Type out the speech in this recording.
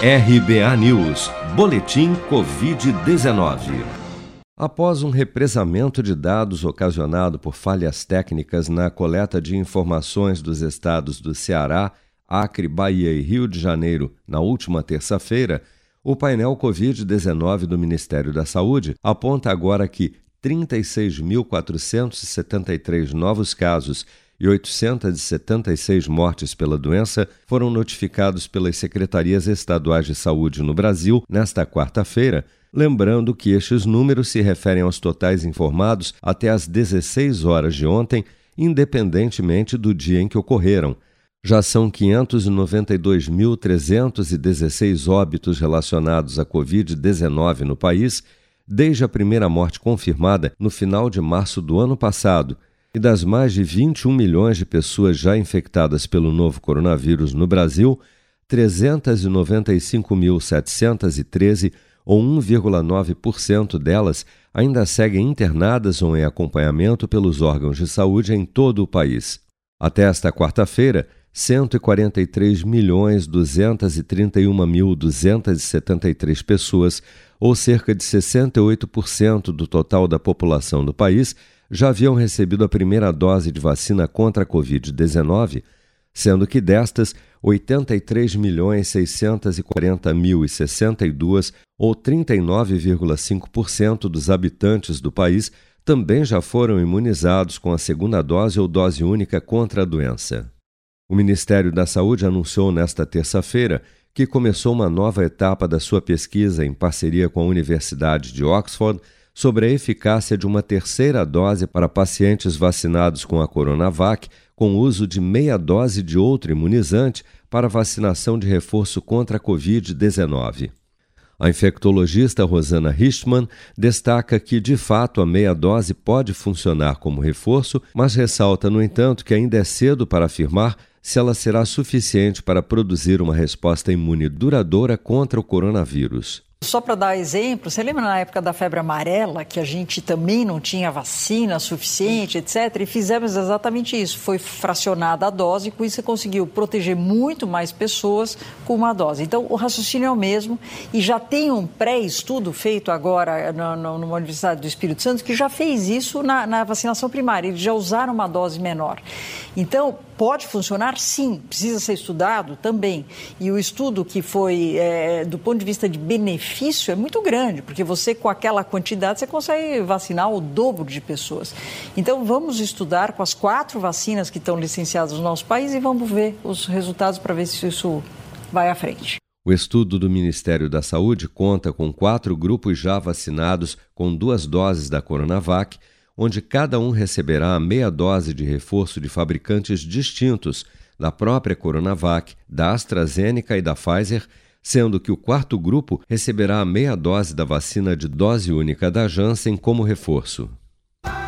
RBA News, Boletim Covid-19. Após um represamento de dados ocasionado por falhas técnicas na coleta de informações dos estados do Ceará, Acre, Bahia e Rio de Janeiro na última terça-feira, o painel Covid-19 do Ministério da Saúde aponta agora que 36.473 novos casos e 876 mortes pela doença foram notificados pelas secretarias estaduais de saúde no Brasil nesta quarta-feira, lembrando que estes números se referem aos totais informados até às 16 horas de ontem, independentemente do dia em que ocorreram. Já são 592.316 óbitos relacionados à Covid-19 no país desde a primeira morte confirmada no final de março do ano passado e das mais de 21 milhões de pessoas já infectadas pelo novo coronavírus no Brasil, 395.713, ou 1,9% delas, ainda seguem internadas ou em acompanhamento pelos órgãos de saúde em todo o país. Até esta quarta-feira, 143.231.273 pessoas, ou cerca de 68% do total da população do país, já haviam recebido a primeira dose de vacina contra a Covid-19, sendo que destas, 83.640.062, ou 39,5% dos habitantes do país, também já foram imunizados com a segunda dose ou dose única contra a doença. O Ministério da Saúde anunciou nesta terça-feira que começou uma nova etapa da sua pesquisa em parceria com a Universidade de Oxford sobre a eficácia de uma terceira dose para pacientes vacinados com a Coronavac, com uso de meia dose de outro imunizante para vacinação de reforço contra a Covid-19. A infectologista Rosana Richman destaca que, de fato, a meia dose pode funcionar como reforço, mas ressalta, no entanto, que ainda é cedo para afirmar se ela será suficiente para produzir uma resposta imune duradoura contra o coronavírus. Só para dar exemplo, você lembra na época da febre amarela, que a gente também não tinha vacina suficiente, etc. E fizemos exatamente isso. Foi fracionada a dose e com isso você conseguiu proteger muito mais pessoas com uma dose. Então, o raciocínio é o mesmo e já tem um pré-estudo feito agora no, no, numa Universidade do Espírito Santo que já fez isso na, na vacinação primária. Eles já usaram uma dose menor. Então, Pode funcionar? Sim. Precisa ser estudado? Também. E o estudo que foi, é, do ponto de vista de benefício, é muito grande, porque você, com aquela quantidade, você consegue vacinar o dobro de pessoas. Então, vamos estudar com as quatro vacinas que estão licenciadas no nosso país e vamos ver os resultados para ver se isso vai à frente. O estudo do Ministério da Saúde conta com quatro grupos já vacinados com duas doses da Coronavac onde cada um receberá a meia dose de reforço de fabricantes distintos da própria Coronavac, da AstraZeneca e da Pfizer, sendo que o quarto grupo receberá a meia dose da vacina de dose única da Janssen como reforço.